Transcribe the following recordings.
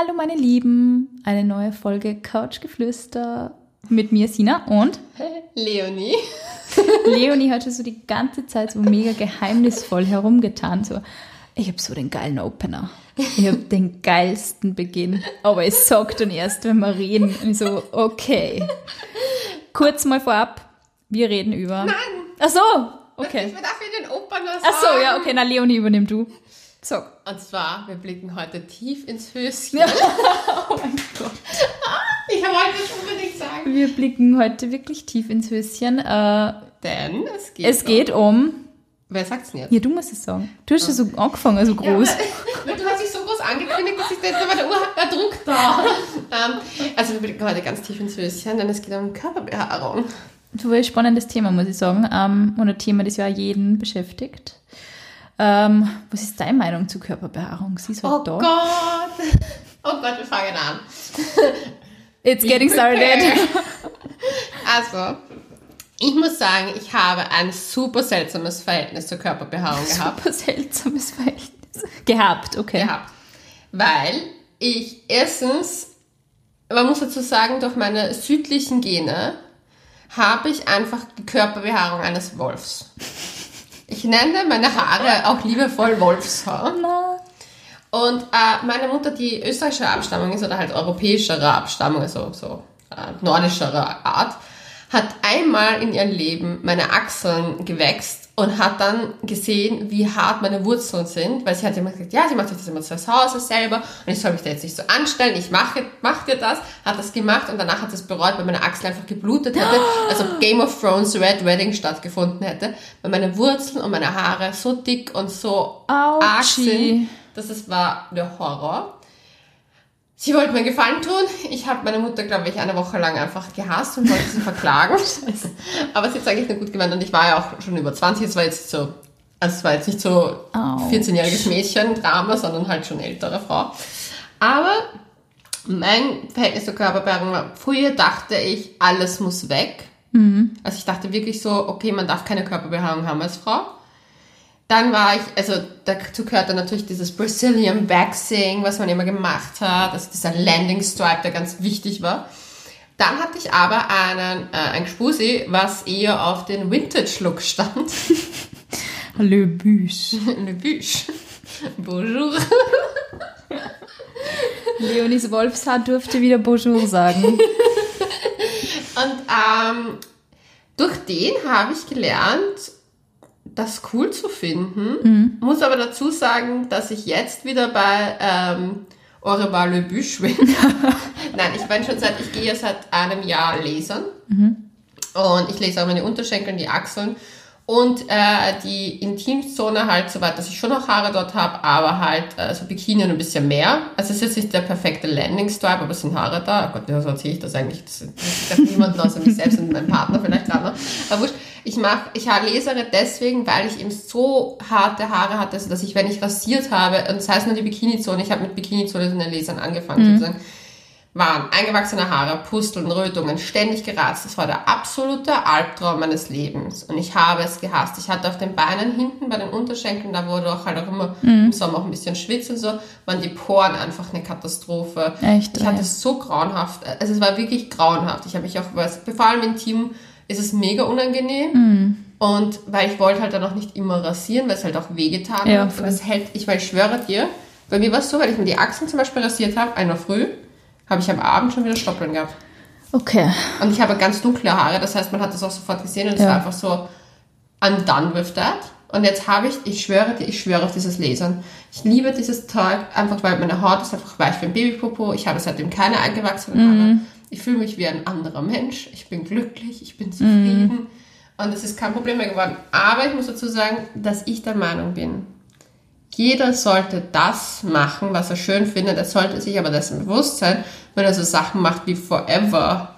Hallo meine Lieben, eine neue Folge Couchgeflüster mit mir Sina und Leonie. Leonie hat schon so die ganze Zeit so mega geheimnisvoll herumgetan. So, ich habe so den geilen Opener. Ich habe den geilsten Beginn. Aber es sagt dann erst, wenn wir reden. Und ich so, okay. Kurz mal vorab, wir reden über. Nein. Ach so, okay. Ich darf ich den Opener sagen. Ach so, ja, okay, na Leonie, übernimm du. So. Und zwar, wir blicken heute tief ins Höschen. oh mein Gott. Ich wollte es unbedingt sagen. Wir blicken heute wirklich tief ins Höschen. Äh, Denn es geht es geht um. Wer sagt's denn jetzt? Ja, du musst es sagen. Du hast schon so angefangen, so groß. Ja, du hast dich so groß angekündigt, dass ich jetzt bei der Uhr der Druck da. ähm, also wir blicken heute ganz tief ins Höschen, denn es geht um Körperbehaarung. Ein spannendes Thema, muss ich sagen. Ähm, und ein Thema, das ja jeden beschäftigt. Ähm, was ist deine Meinung zu Körperbehaarung? Sie ist halt Oh da. Gott. Oh Gott, wir fangen an. It's getting started. Also, ich muss sagen, ich habe ein super seltsames Verhältnis zur Körperbehaarung gehabt. Super seltsames Verhältnis. Gehabt, okay. gehabt. Weil ich erstens, man muss dazu sagen, durch meine südlichen Gene habe ich einfach die Körperbehaarung eines Wolfs. Ich nenne meine Haare auch liebevoll Wolfshaar. Und äh, meine Mutter, die österreichische Abstammung ist oder halt europäischere Abstammung, also so äh, nordischere Art, hat einmal in ihrem Leben meine Achseln gewächst und hat dann gesehen, wie hart meine Wurzeln sind, weil sie hat immer gesagt, ja, sie macht sich das immer zu Hause selber und ich soll mich da jetzt nicht so anstellen, ich mache mach dir das, hat das gemacht und danach hat es bereut, weil meine Achsel einfach geblutet hätte, also Game of Thrones Red Wedding stattgefunden hätte, weil meine Wurzeln und meine Haare so dick und so arg Autschi. sind, das ist, war der Horror. Sie wollte mir Gefallen tun. Ich habe meine Mutter, glaube ich, eine Woche lang einfach gehasst und wollte sie verklagen. Aber sie hat es eigentlich nur gut gemeint und ich war ja auch schon über 20. Es war jetzt so, also es war jetzt nicht so Autsch. 14-jähriges Mädchen-Drama, sondern halt schon ältere Frau. Aber mein Verhältnis zur Körperbehaarung war, früher dachte ich, alles muss weg. Also ich dachte wirklich so, okay, man darf keine Körperbehaarung haben als Frau. Dann war ich, also dazu gehört dann natürlich dieses Brazilian Waxing, was man immer gemacht hat, also dieser Landing Stripe, der ganz wichtig war. Dann hatte ich aber einen, äh, ein Gspusi, was eher auf den Vintage-Look stand. Le Büsch. Le Bûche. Bonjour. Leonis Wolfshaar durfte wieder Bonjour sagen. Und ähm, durch den habe ich gelernt, das cool zu finden. Muss aber dazu sagen, dass ich jetzt wieder bei ähm, revoir le Bûche bin. Nein, ich bin schon seit, ich gehe seit einem Jahr lasern. Und ich lese auch meine Unterschenkel und die Achseln. Und äh, die Intimzone halt so weit, dass ich schon noch Haare dort habe, aber halt äh, so Bikini und ein bisschen mehr. Also es ist jetzt nicht der perfekte Landing-Stripe, aber es sind Haare da. Oh Gott, wieso erzähle ich das eigentlich? Das interessiert niemanden außer mich selbst und meinen Partner vielleicht gerade noch. Aber wurscht, ich mach, ich lasere deswegen, weil ich eben so harte Haare hatte, also dass ich, wenn ich rasiert habe, und das heißt nur die Bikini-Zone, ich habe mit Bikini-Zone in den Lasern angefangen sozusagen, waren eingewachsene Haare, Pusteln, Rötungen, ständig geratzt. Das war der absolute Albtraum meines Lebens. Und ich habe es gehasst. Ich hatte auf den Beinen hinten, bei den Unterschenkeln, da wurde auch halt auch immer im Sommer auch ein bisschen schwitz und so, waren die Poren einfach eine Katastrophe. Echt, Ich hatte es so grauenhaft. Also es war wirklich grauenhaft. Ich habe mich auch, was- vor allem im Team ist es mega unangenehm. Und weil ich wollte halt dann auch nicht immer rasieren, weil es halt auch wehgetan Ja, hat. Und es hält, ich, weil ich schwöre dir, bei mir war es so, weil ich mir die Achseln zum Beispiel rasiert habe, einer früh, habe ich am Abend schon wieder Stoppeln gehabt. Okay. Und ich habe ganz dunkle Haare, das heißt, man hat das auch sofort gesehen und es Ja. war einfach so, I'm done with that. Und jetzt habe ich, ich schwöre dir, ich schwöre auf dieses Lasern. Ich liebe dieses Zeug, einfach weil meine Haut ist einfach weich wie ein Babypopo. Ich habe seitdem keine eingewachsenen Haare. Ich fühle mich wie ein anderer Mensch. Ich bin glücklich, ich bin zufrieden. Und es ist kein Problem mehr geworden. Aber ich muss dazu sagen, dass ich der Meinung bin, jeder sollte das machen, was er schön findet. Er sollte sich aber dessen bewusst sein, wenn er so Sachen macht wie Forever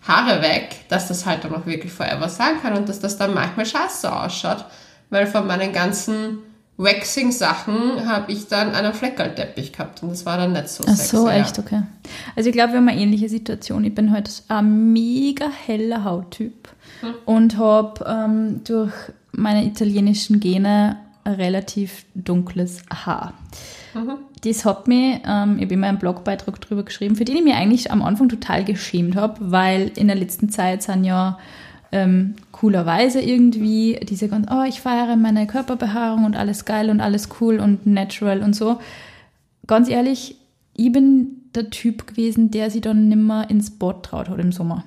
Haare weg, dass das halt dann auch wirklich Forever sein kann und dass das dann manchmal scheiße ausschaut. Weil von meinen ganzen Waxing-Sachen habe ich dann einen Fleckerlteppich gehabt und das war dann nicht so Ach sexy. so, ja. echt, okay. Also ich glaube, wir haben eine ähnliche Situation. Ich bin heute ein mega heller Hauttyp und habe ähm, durch meine italienischen Gene relativ dunkles Haar. Das hat mich, ähm, ich habe immer einen Blogbeitrag drüber geschrieben, für den ich mir eigentlich am Anfang total geschämt habe, weil in der letzten Zeit sind ja ähm, coolerweise irgendwie diese ganz, oh, ich feiere meine Körperbehaarung und alles geil und alles cool und natural und so. Ganz ehrlich, ich bin der Typ gewesen, der sich dann nimmer ins Bad traut hat im Sommer.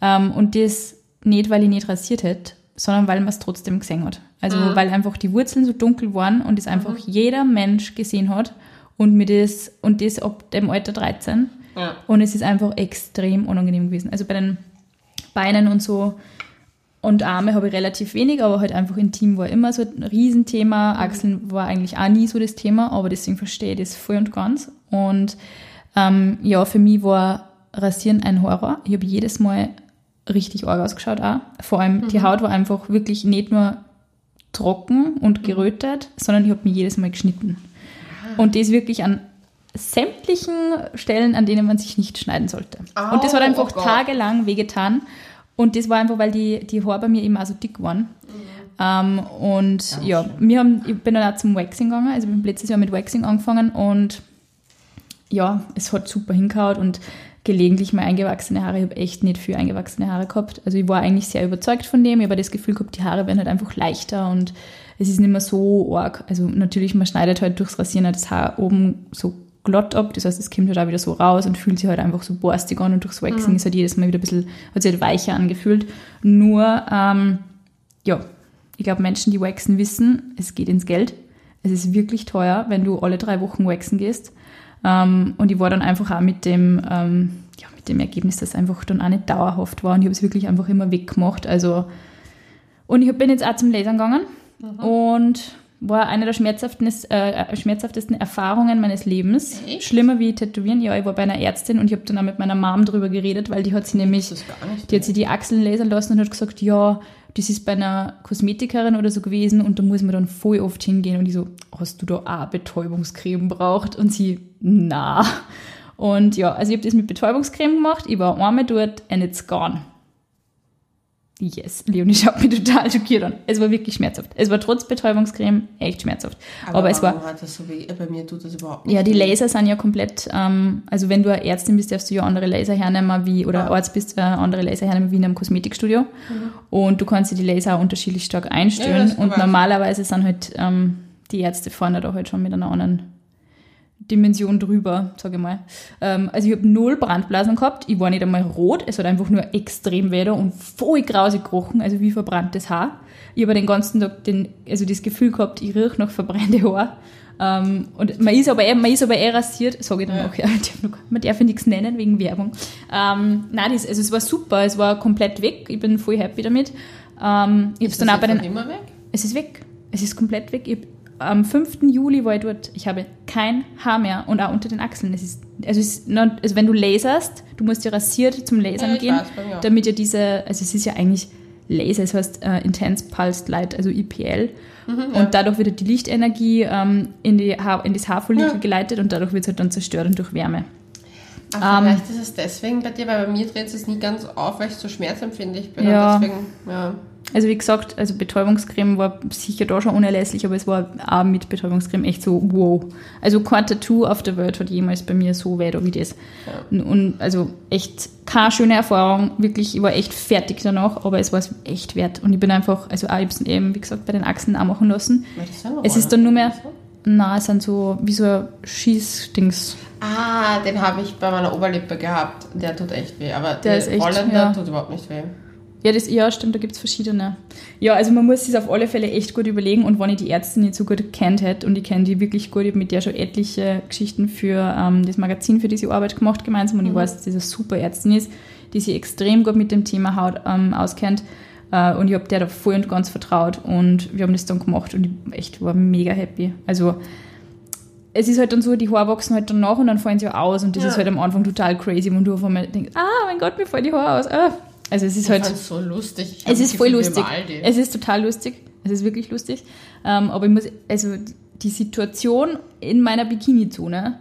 Ähm, und das nicht, weil ich nicht rasiert hätte, sondern weil man es trotzdem gesehen hat. Also mhm. weil einfach die Wurzeln so dunkel waren und es einfach mhm. jeder Mensch gesehen hat und mir das und das ab dem Alter 13. Ja. Und es ist einfach extrem unangenehm gewesen. Also bei den Beinen und so und Arme habe ich relativ wenig, aber halt einfach intim war immer so ein Riesenthema. Mhm. Achseln war eigentlich auch nie so das Thema, aber deswegen verstehe ich das voll und ganz. Und ähm, ja, für mich war Rasieren ein Horror. Ich habe jedes Mal richtig arg ausgeschaut auch. Vor allem mhm. die Haut war einfach wirklich nicht nur trocken und mhm. gerötet, sondern ich habe mich jedes Mal geschnitten. Ah. Und das wirklich an sämtlichen Stellen, an denen man sich nicht schneiden sollte. Oh, und das hat einfach oh tagelang wehgetan. Und das war einfach, weil die, die Haare bei mir immer so dick waren. Mhm. Ähm, und ja, ja wir haben, ich bin dann auch zum Waxing gegangen. Also ich bin letztes Jahr mit Waxing angefangen und ja, es hat super hingehaut und gelegentlich mal eingewachsene Haare. Ich habe echt nicht viel eingewachsene Haare gehabt. Also ich war eigentlich sehr überzeugt von dem. Ich habe das Gefühl gehabt, die Haare werden halt einfach leichter und es ist nicht mehr so arg. Also natürlich, man schneidet halt durchs Rasieren halt das Haar oben so glatt ab. Das heißt, es kommt halt auch wieder so raus und fühlt sich halt einfach so borstig an und durchs Waxing mhm. ist halt jedes Mal wieder ein bisschen, hat sich halt weicher angefühlt. Nur, ähm, ja, ich glaube, Menschen, die waxen, wissen, es geht ins Geld. Es ist wirklich teuer, wenn du alle drei Wochen waxen gehst. Ähm, und ich war dann einfach auch mit dem, ähm, ja, mit dem Ergebnis, dass es einfach dann auch nicht dauerhaft war. Und ich habe es wirklich einfach immer weggemacht. Also, und ich bin jetzt auch zum Lasern gegangen. Mhm. Und war eine der schmerzhaftesten, äh, schmerzhaftesten Erfahrungen meines Lebens. Echt? Schlimmer wie Tätowieren. Ja, ich war bei einer Ärztin und ich habe dann auch mit meiner Mom drüber geredet, weil die hat sie nämlich, die hat sie die Achseln lasern lassen und hat gesagt, ja, das ist bei einer Kosmetikerin oder so gewesen und da muss man dann voll oft hingehen und ich so, hast du da auch Betäubungscreme braucht? Und sie, na. Und ja, also ich habe das mit Betäubungscreme gemacht, ich war einmal dort and it's gone. Yes, Leonie schaut mich total schockiert an. Es war wirklich schmerzhaft. Es war trotz Betäubungscreme echt schmerzhaft. Aber, Aber es war. So? Bei mir tut das überhaupt nicht. Ja, die Laser sind ja komplett, ähm, also wenn du eine Ärztin bist, darfst du ja andere Laser hernehmen wie, oder ja. Arzt bist, äh, andere Laser hernehmen wie in einem Kosmetikstudio. Mhm. Und du kannst dir die Laser auch unterschiedlich stark einstellen. Ja, und normalerweise sind halt ähm, die Ärzte vorne da halt schon mit einer anderen Dimension drüber, sage ich mal. Ähm, also ich habe null Brandblasen gehabt, ich war nicht einmal rot, es hat einfach nur extrem weh und voll grausig gerochen, also wie verbranntes Haar. Ich habe den ganzen Tag den, also das Gefühl gehabt, ich rieche noch verbrannte Haar. Ähm, und man ist aber eh, man ist aber eh rasiert, sage ich dann ja. auch, ja, man darf ja nichts nennen wegen Werbung. Ähm, nein, das, also es war super, es war komplett weg, ich bin voll happy damit. Ähm, ich ist dann auch bei den, immer weg? Es ist weg, es ist komplett weg. Ich am 5. Juli war ich dort, ich habe kein Haar mehr und auch unter den Achseln. Es ist, also, es ist not, also wenn du laserst, du musst ja rasiert zum Lasern ja, gehen, weiß, damit ja diese, also es ist ja eigentlich Laser, es heißt uh, Intense Pulsed Light, also IPL. Mhm, ja. Und dadurch wird die Lichtenergie ähm, in, die Haar, in das Haarfollikel ja. geleitet und dadurch wird es halt dann zerstört und durch Wärme. Ähm, vielleicht ist es deswegen bei dir, weil bei mir dreht es nie ganz auf, weil ich so schmerzempfindlich bin. Ja. Deswegen, ja. Also wie gesagt, also Betäubungscreme war sicher da schon unerlässlich, aber es war auch mit Betäubungscreme echt so wow. Also kein Tattoo auf der Welt hat jemals bei mir so weh wie das. Ja. Und also echt keine schöne Erfahrung, wirklich, ich war echt fertig danach, aber es war es echt wert. Und ich bin einfach, also auch, ich habe eben, wie gesagt, bei den Achsen auch machen lassen. Es ist dann nur mehr, na, es sind so wie so Schießdings. Ah, den habe ich bei meiner Oberlippe gehabt. Der tut echt weh, aber der, der ist echt, Holländer ja. tut überhaupt nicht weh. Ja, das, ja, stimmt, da gibt es verschiedene. Ja, also man muss es auf alle Fälle echt gut überlegen und wenn ich die Ärzte nicht so gut kennt hätte und ich kenne die wirklich gut, ich habe mit der schon etliche Geschichten für ähm, das Magazin, für diese Arbeit gemacht gemeinsam und mhm. ich weiß, dass sie eine super Ärztin ist, die sich extrem gut mit dem Thema Haut ähm, auskennt äh, und ich habe der da voll und ganz vertraut und wir haben das dann gemacht und ich echt war mega happy. Also es ist halt dann so, die Haare wachsen halt dann nach und dann fallen sie aus und das ja. ist halt am Anfang total crazy, wenn du auf einmal denkst, ah, mein Gott, mir fallen die Haare aus. Ah, also es ist ich halt. so lustig. es ist voll lustig. Es ist total lustig. Es ist wirklich lustig. Ähm, aber ich muss, also die Situation in meiner Bikini-Zone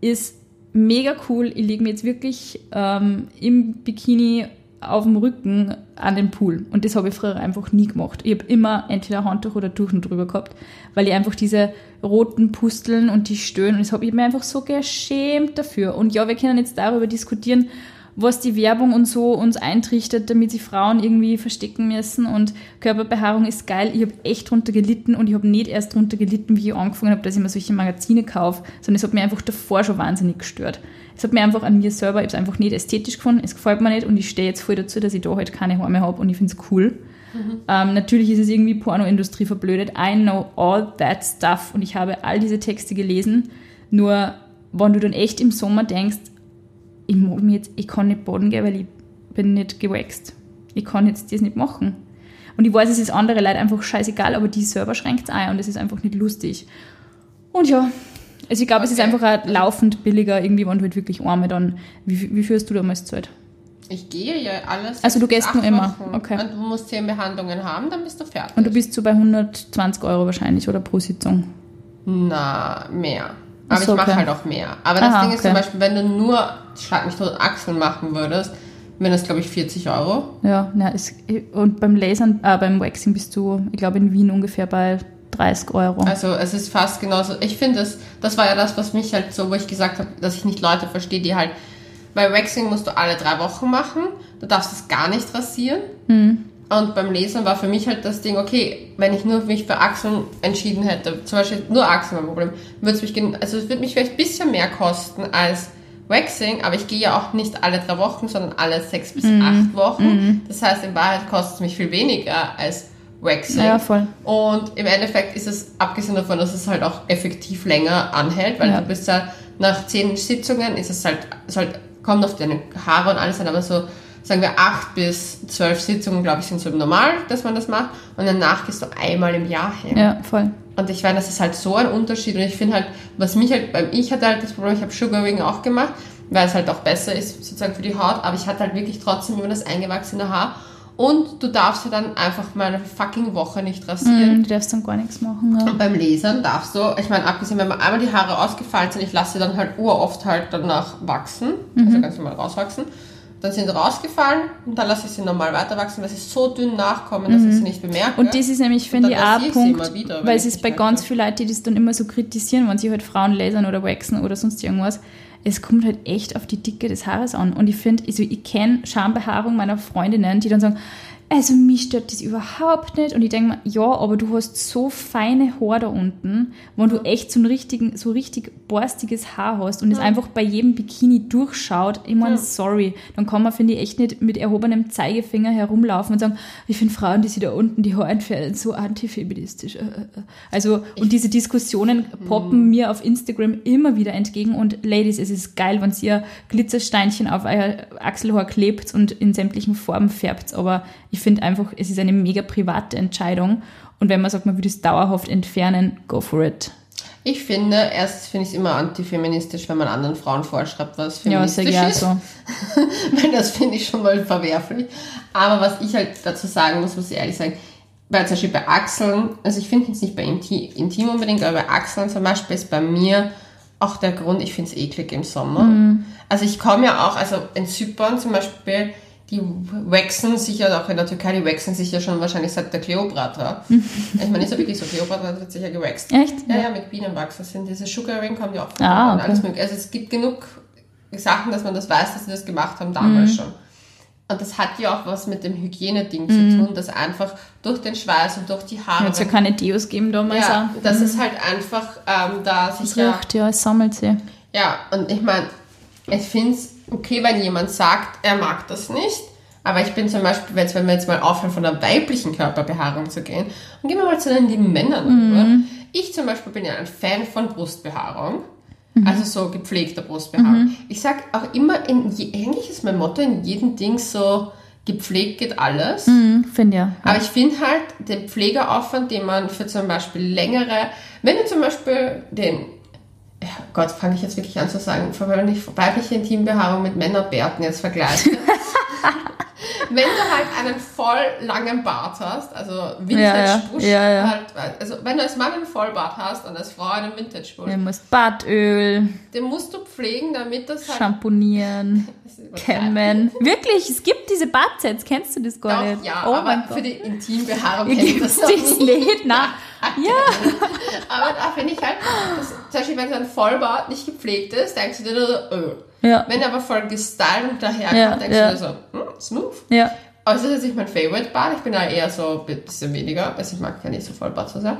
ist mega cool. Ich lege mir jetzt wirklich ähm, im Bikini auf dem Rücken an den Pool. Und das habe ich früher einfach nie gemacht. Ich habe immer entweder Handtuch oder Tuchen drüber gehabt, weil ich einfach diese roten Pusteln und die Stöhnen, und das habe ich mir einfach so geschämt dafür. Und ja, wir können jetzt darüber diskutieren, was die Werbung und so uns eintrichtert, damit sich Frauen irgendwie verstecken müssen. Und Körperbehaarung ist geil. Ich habe echt drunter gelitten und ich habe nicht erst drunter gelitten, wie ich angefangen habe, dass ich mir solche Magazine kaufe, sondern es hat mir einfach davor schon wahnsinnig gestört. Es hat mir einfach an mir selber, ich habe es einfach nicht ästhetisch gefunden, es gefällt mir nicht und ich stehe jetzt voll dazu, dass ich da halt keine Haare mehr habe und ich finde es cool. Mhm. Ähm, natürlich ist es irgendwie Pornoindustrie verblödet. I know all that stuff und ich habe all diese Texte gelesen. Nur, wenn du dann echt im Sommer denkst, ich mag mich jetzt, ich kann nicht baden gehen, weil ich bin nicht gewaxt. Ich kann jetzt das nicht machen. Und ich weiß, es ist andere Leute einfach scheißegal, aber die selber schränkt es ein und es ist einfach nicht lustig. Und ja, also ich glaube, okay. es ist einfach auch laufend billiger, irgendwie, wenn du halt wirklich arme dann. Wie, wie führst du damals Zeit? Ich gehe ja alles. Also du gehst nur immer. Okay. Und du musst zehn Behandlungen haben, dann bist du fertig. Und du bist so bei 120 Euro wahrscheinlich oder pro Sitzung? Na, mehr. Aber so, ich mache okay. halt auch mehr. Aber das Aha, Ding ist okay. zum Beispiel, wenn du nur Schlag mich tot Achseln machen würdest, wären das, glaube ich, 40 Euro. Ja, na, ist, und beim Lasern, äh, beim Waxing bist du, ich glaube, in Wien ungefähr bei 30 Euro. Also es ist fast genauso. Ich finde, das, das war ja das, was mich halt so, wo ich gesagt habe, dass ich nicht Leute verstehe, die halt, bei Waxing musst du alle drei Wochen machen, du darfst es gar nicht rasieren. Mhm. Und beim Lesen war für mich halt das Ding, okay, wenn ich nur mich für Achseln entschieden hätte, zum Beispiel nur Achseln mein Problem, würde es mich, also es würde mich vielleicht ein bisschen mehr kosten als Waxing, aber ich gehe ja auch nicht alle drei Wochen, sondern alle sechs bis mm. acht Wochen. Mm. Das heißt, in Wahrheit kostet es mich viel weniger als Waxing. Ja, voll. Und im Endeffekt ist es, abgesehen davon, dass es halt auch effektiv länger anhält, weil ja. du bist ja nach zehn Sitzungen ist es halt, es halt, kommt auf deine Haare und alles an, aber so, sagen wir, acht bis zwölf Sitzungen, glaube ich, sind so normal, dass man das macht. Und danach gehst du einmal im Jahr hin. Ja, voll. Und ich meine, das ist halt so ein Unterschied. Und ich finde halt, was mich halt, beim ich hatte halt das Problem, ich habe Sugarwing auch gemacht, weil es halt auch besser ist sozusagen für die Haut, aber ich hatte halt wirklich trotzdem immer das eingewachsene Haar und du darfst ja dann einfach mal eine fucking Woche nicht rasieren. Mm, du darfst dann gar nichts machen. Ja. Und beim Lasern darfst du, ich meine, abgesehen, wenn mir einmal die Haare ausgefallen sind, ich lasse sie dann halt uroft halt danach wachsen, mhm. also ganz normal rauswachsen. Dann sind sie rausgefallen und dann lasse ich sie normal weiter wachsen, weil sie so dünn nachkommen, dass mhm. ich sie nicht bemerke. Und das ist nämlich, finde ich, auch Punkt, wieder, weil es ist bei ganz vielen Leuten, die das dann immer so kritisieren, wenn sie halt Frauen lasern oder waxen oder sonst irgendwas es kommt halt echt auf die Dicke des Haares an. Und ich finde, also ich kenne Schambehaarung meiner Freundinnen, die dann sagen, also mich stört das überhaupt nicht. Und ich denke mir, ja, aber du hast so feine Haare da unten, wo du echt so ein richtigen, so richtig borstiges Haar hast und es einfach bei jedem Bikini durchschaut. Ich meine, ja. sorry, dann kann man, finde ich, echt nicht mit erhobenem Zeigefinger herumlaufen und sagen, ich finde Frauen, die sich da unten die Haare entfernen, so antifeministisch. Äh, äh, äh. Also, und diese Diskussionen poppen mhm. mir auf Instagram immer wieder entgegen. Und Ladies, es ist geil, wenn ihr Glitzersteinchen auf euer Achselhaar klebt und in sämtlichen Farben färbt. Aber ich ich finde einfach, es ist eine mega private Entscheidung. Und wenn man sagt, man würde es dauerhaft entfernen, go for it. Ich finde, erst finde ich es immer antifeministisch, wenn man anderen Frauen vorschreibt, was feministisch ja, ist. So. weil das finde ich schon mal verwerflich. Aber was ich halt dazu sagen muss, muss ich ehrlich sagen, weil zum Beispiel bei Achseln, also ich finde es nicht bei Intim unbedingt, aber bei Achseln zum Beispiel ist bei mir auch der Grund, ich finde es eklig im Sommer. Mm. Also ich komme ja auch, also in Zypern zum Beispiel, die wachsen sich ja auch in der Türkei, die wachsen sich ja schon wahrscheinlich seit der Kleopatra. ich meine, ist ja wirklich so, Kleopatra hat sich ja gewaxt. Echt? Ja, ja, mit Bienenwachs. Das sind diese Sugaring kommen ja auch von ah, okay. alles mögliche. Also es gibt genug Sachen, dass man das weiß, dass sie das gemacht haben damals mhm. schon. Und das hat ja auch was mit dem Hygieneding mhm. zu tun, dass einfach durch den Schweiß und durch die Haare. Hat es ja keine Deos geben damals ja, auch. Das mhm. ist halt einfach ähm, da sich. Es riecht, ja, es sammelt sie. Ja, und ich meine, ich finde es okay, wenn jemand sagt, er mag das nicht. Aber ich bin zum Beispiel, wenn wir jetzt mal aufhören, von der weiblichen Körperbehaarung zu gehen, und gehen wir mal zu den lieben Männern. Mhm. Ich zum Beispiel bin ja ein Fan von Brustbehaarung. Mhm. Also so gepflegter Brustbehaarung. Mhm. Ich sag auch immer, in eigentlich ist mein Motto in jedem Ding so, gepflegt geht alles. Mhm, finde ja. Aber ich finde halt den Pflegeaufwand, den man für zum Beispiel längere, wenn du zum Beispiel den Gott, fange ich jetzt wirklich an zu sagen, wenn ich weibliche Intimbehaarung mit Männerbärten jetzt vergleiche. wenn du halt einen voll langen Bart hast, also Vintage-Busch, ja, ja, ja. Halt, also wenn du als Mann einen Vollbart hast und als Frau einen Vintage-Busch, Du musst Badöl, den musst du pflegen, damit das halt... Übertreiben. kämmen. Wirklich, es gibt diese Badsets, kennst du das gar Doch, nicht? ja, oh aber für die Intimbehaarung Wie kenn ich gibt's das noch das nicht. nicht? Na, ja. Aber da finde ich halt, dass, zum Beispiel, wenn so ein Vollbart nicht gepflegt ist, denkst du dir so, öh. Ja, Wenn er aber voll gestylt daherkommt, Ja, denkst ja. du dir so, hm, smooth. ja. Aber es ist jetzt nicht mein Favorite-Bart, ich bin da eher so ein bisschen weniger, also ich mag ja nicht so Vollbart so sehr.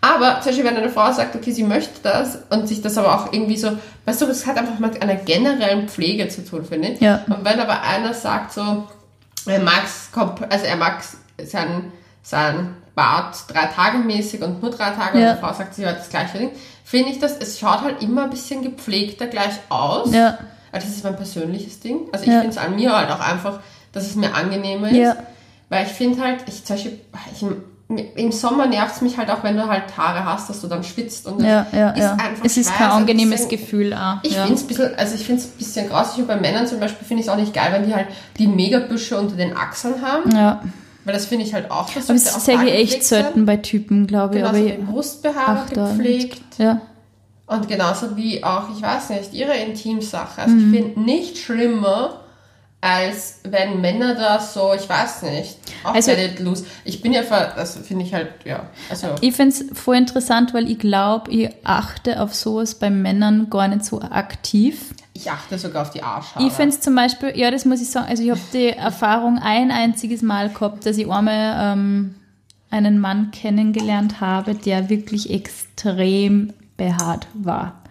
Aber zum Beispiel, wenn eine Frau sagt, okay, sie möchte das und sich das aber auch irgendwie so, weißt du, das hat einfach mit einer generellen Pflege zu tun, finde ich. Ja. Und wenn aber einer sagt so, er komp- also er mag sein, sein Bart drei Tage mäßig und nur drei Tage Ja. und die Frau sagt, sie hat das gleiche Ding, finde ich das, es schaut halt immer ein bisschen gepflegter gleich aus. Ja. Also das ist mein persönliches Ding. Also ich Ja. finde es an mir halt auch einfach, dass es mir angenehmer ist. Ja. Weil ich finde halt, ich zum Beispiel, ich, im Sommer nervt es mich halt auch, wenn du halt Haare hast, dass du dann schwitzt und Ja, ja, ist ja. einfach Es ist kein angenehmes bisschen- Gefühl auch. Ich ja. finde es ein bisschen, also ich finde es ein bisschen grausig und bei Männern zum Beispiel finde ich es auch nicht geil, wenn die halt die Megabüsche unter den Achseln haben. Ja. Weil das finde ich halt auch, das Aber sollte auch das da ich echt selten bei Typen, glaube ich. Genauso aber wie Brustbehaarung gepflegt. Ja. Und genauso wie auch, ich weiß nicht, ihre Intimsache. Also Mhm. ich finde nicht schlimmer, als wenn Männer da so, ich weiß nicht, auch Also- loose. Ich bin ja, ver- das finde ich halt, ja, also Ich finde es voll interessant, weil ich glaube, ich achte auf sowas bei Männern gar nicht so aktiv. ich achte sogar auf die Arschhaare. Ich finde es zum Beispiel, ja, das muss ich sagen, also ich habe die Erfahrung ein einziges Mal gehabt, dass ich einmal ähm, einen Mann kennengelernt habe, der wirklich extrem behaart war.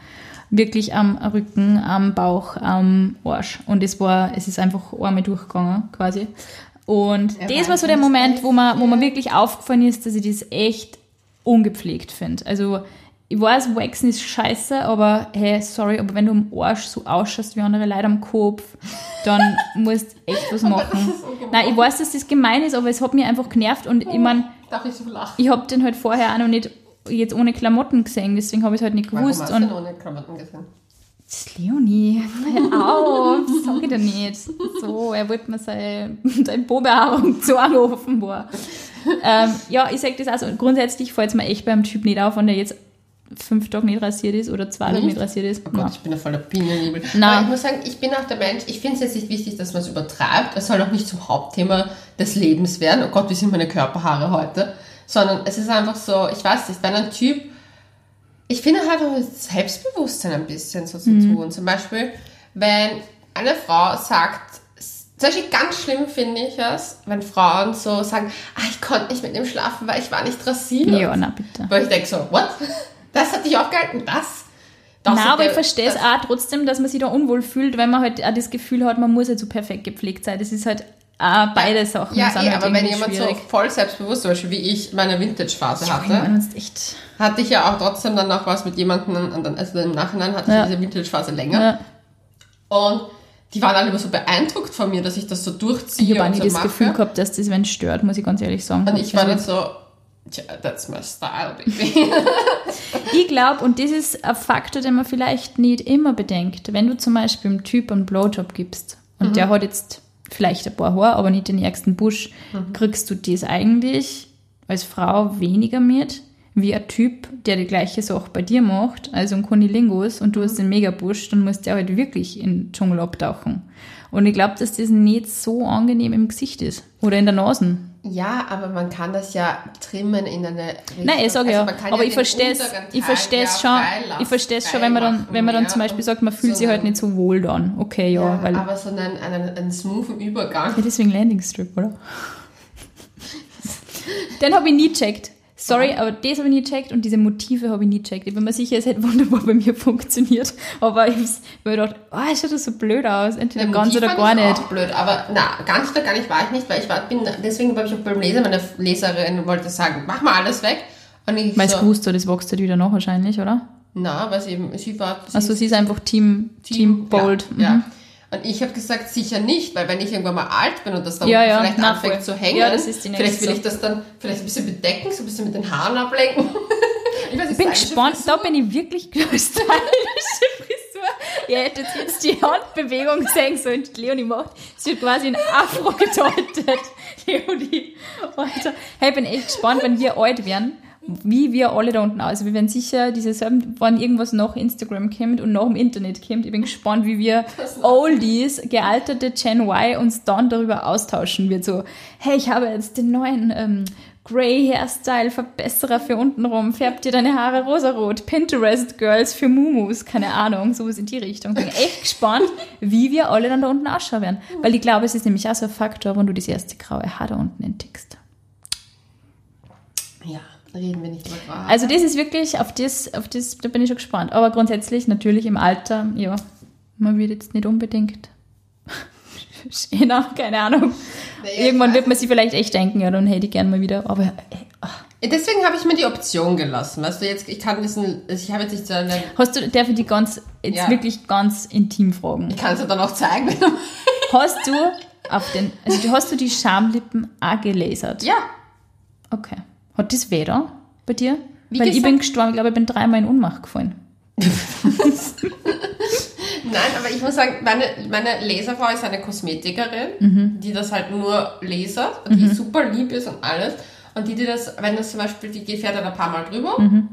Wirklich am Rücken, am Bauch, am Arsch. Und es war, es ist einfach einmal durchgegangen, quasi. Und Er das war so der Moment, wo man, wo man wirklich aufgefallen ist, dass ich das echt ungepflegt finde. Also, ich weiß, Waxen ist scheiße, aber hey, sorry, aber wenn du am Arsch so ausschaust wie andere Leute am Kopf, dann musst du echt was machen. Nein, ich weiß, dass das gemein ist, aber es hat mich einfach genervt und ich meine, ich so lachen? ich habe den halt vorher auch noch nicht jetzt ohne Klamotten gesehen, deswegen habe ich es halt nicht Warum gewusst. hast du Und denn ohne Klamotten gesehen? das ist Leonie, hör auf, das sag ich dir nicht. So, er wollte mir seine, seine Probehaarung zeigen, offenbar. ähm, ja, ich sag das also, grundsätzlich fällt es mir echt beim Typ nicht auf, wenn der jetzt fünf Tage nicht rasiert ist oder zwei Tage Nicht? rasiert ist. Oh Gott, Nein. ich bin ja voller Bienennebel. Na. Aber ich muss sagen, ich bin auch der Mensch, ich finde es jetzt nicht wichtig, dass man es übertreibt. Es soll auch nicht zum Hauptthema des Lebens werden. Oh Gott, wie sind meine Körperhaare heute? Sondern es ist einfach so, ich weiß nicht, wenn ein Typ, ich finde halt auch das Selbstbewusstsein ein bisschen so zu tun. Zum Beispiel, wenn eine Frau sagt, zum Beispiel ganz schlimm finde ich es, wenn Frauen so sagen, ah, ich konnte nicht mit ihm schlafen, weil ich war nicht rasiert. Ja, na bitte. Weil ich denke so, what? Das hat dich aufgehalten? Das? das hat aber ich verstehe es auch trotzdem, dass man sich da unwohl fühlt, wenn man halt auch das Gefühl hat, man muss halt so perfekt gepflegt sein. Das ist halt auch beide Sachen. Ja, sind eh, halt aber wenn jemand so schwierig. voll selbstbewusst, zum Beispiel wie ich meine Vintage-Phase hatte, meine, echt. hatte ich ja auch trotzdem dann noch was mit jemandem, also im Nachhinein hatte Ja. ich diese Vintage-Phase länger. Ja. Und die waren alle immer so beeindruckt von mir, dass ich das so durchziehe Ich habe auch nie so das mache. Gefühl gehabt, dass das wenn stört, muss ich ganz ehrlich sagen. und ich war dann Also, so, tja, that's my style, baby. Ich glaube, und das ist ein Faktor, den man vielleicht nicht immer bedenkt, wenn du zum Beispiel einem Typ einen Blowjob gibst und Mhm. der hat jetzt vielleicht ein paar Haare, aber nicht den ärgsten Busch, Mhm. kriegst du das eigentlich als Frau weniger mit, wie ein Typ, der die gleiche Sache bei dir macht, also ein Kunilingus und du Mhm. hast den Megabusch, dann musst der halt wirklich in den Dschungel abtauchen. Und ich glaube, dass das nicht so angenehm im Gesicht ist oder in der Nase. ja, aber man kann das ja trimmen in eine Richtung. Nein, ich sage Also ja, man kann aber ja ich verstehe es, ich verstehe es schon, ich verstehe es schon, wenn man dann, wenn man dann zum Beispiel sagt, man fühlt so sich halt nicht so wohl dann. Okay, ja, Ja, weil, aber so einen, einen, einen smoothen Übergang. ja, deswegen Landing Strip, oder? Den habe ich nie checkt. Sorry, aber das habe ich nie checkt und diese Motive habe ich nie checkt. Ich bin mir sicher, es hätte wunderbar bei mir funktioniert. Aber ich habe mir gedacht, oh, es schaut das so blöd aus. Entweder Der ganz Motiv oder gar ich nicht. Auch blöd, aber na, ganz oder gar nicht war ich nicht, weil ich war, bin, deswegen habe ich auch beim Lesen, meine Leserin wollte sagen, mach mal alles weg. Und ich Weil es so, gewusst hat, das wächst halt wieder nach wahrscheinlich, oder? na, weil sie eben, sie war, sie Also sie ist einfach Team, Team, Bold. Ja, ja. Und ich habe gesagt, sicher nicht, weil wenn ich irgendwann mal alt bin und das da Ja, ja, vielleicht na, anfängt voll. zu hängen, Ja, das ist die vielleicht will ich das dann vielleicht ein bisschen bedecken, so ein bisschen mit den Haaren ablenken. ich weiß, Ich bin gespannt, da bin ich wirklich Frisur. Ihr hättet jetzt die Handbewegung sehen sollen, die Leonie macht. Sie hat quasi ein Afro gedeutet. Leonie, Alter. Hey, ich bin echt gespannt, wenn wir alt werden, wie wir alle da unten aus. Wir werden sicher diese selben, wann irgendwas nach Instagram kommt und nach dem Internet kommt. Ich bin gespannt, wie wir Oldies, gealterte Gen Y, uns dann darüber austauschen wird. So, hey, ich habe jetzt den neuen ähm, Grey Hairstyle Verbesserer für untenrum. Färbt dir deine Haare rosarot. Pinterest Girls für Mumus. Keine Ahnung, sowas in die Richtung. Bin echt gespannt, wie wir alle dann da unten ausschauen werden. Weil ich glaube, es ist nämlich auch so ein Faktor, wenn du das erste graue Haar da unten entdeckst. Ja, reden wir nicht drüber. Also das ist wirklich, auf das, auf das, da bin ich schon gespannt. Aber grundsätzlich natürlich im Alter, ja, man wird jetzt nicht unbedingt schöner, keine Ahnung. Naja, Irgendwann wird man sich vielleicht echt denken, ja, dann hätte ich gern mal wieder, aber äh. Deswegen habe ich mir die Option gelassen. Weißt du, jetzt, ich kann diesen, ich habe jetzt nicht so eine, hast du, darf ich die ganz, jetzt Ja. wirklich ganz intim fragen? ich kann es ja dann auch zeigen, wenn du Hast du auf den, also hast du die Schamlippen auch gelasert? Ja, Okay. Hat das da bei dir? Wie Weil ich bin gestorben, ich glaube, ich bin dreimal in Unmacht gefallen. Nein, aber ich muss sagen, meine, meine Laserfrau ist eine Kosmetikerin, Mhm. die das halt nur lasert und die super lieb ist und alles. Und die, die das, wenn das zum Beispiel, die geht- fährt dann ein paar Mal drüber, Mhm.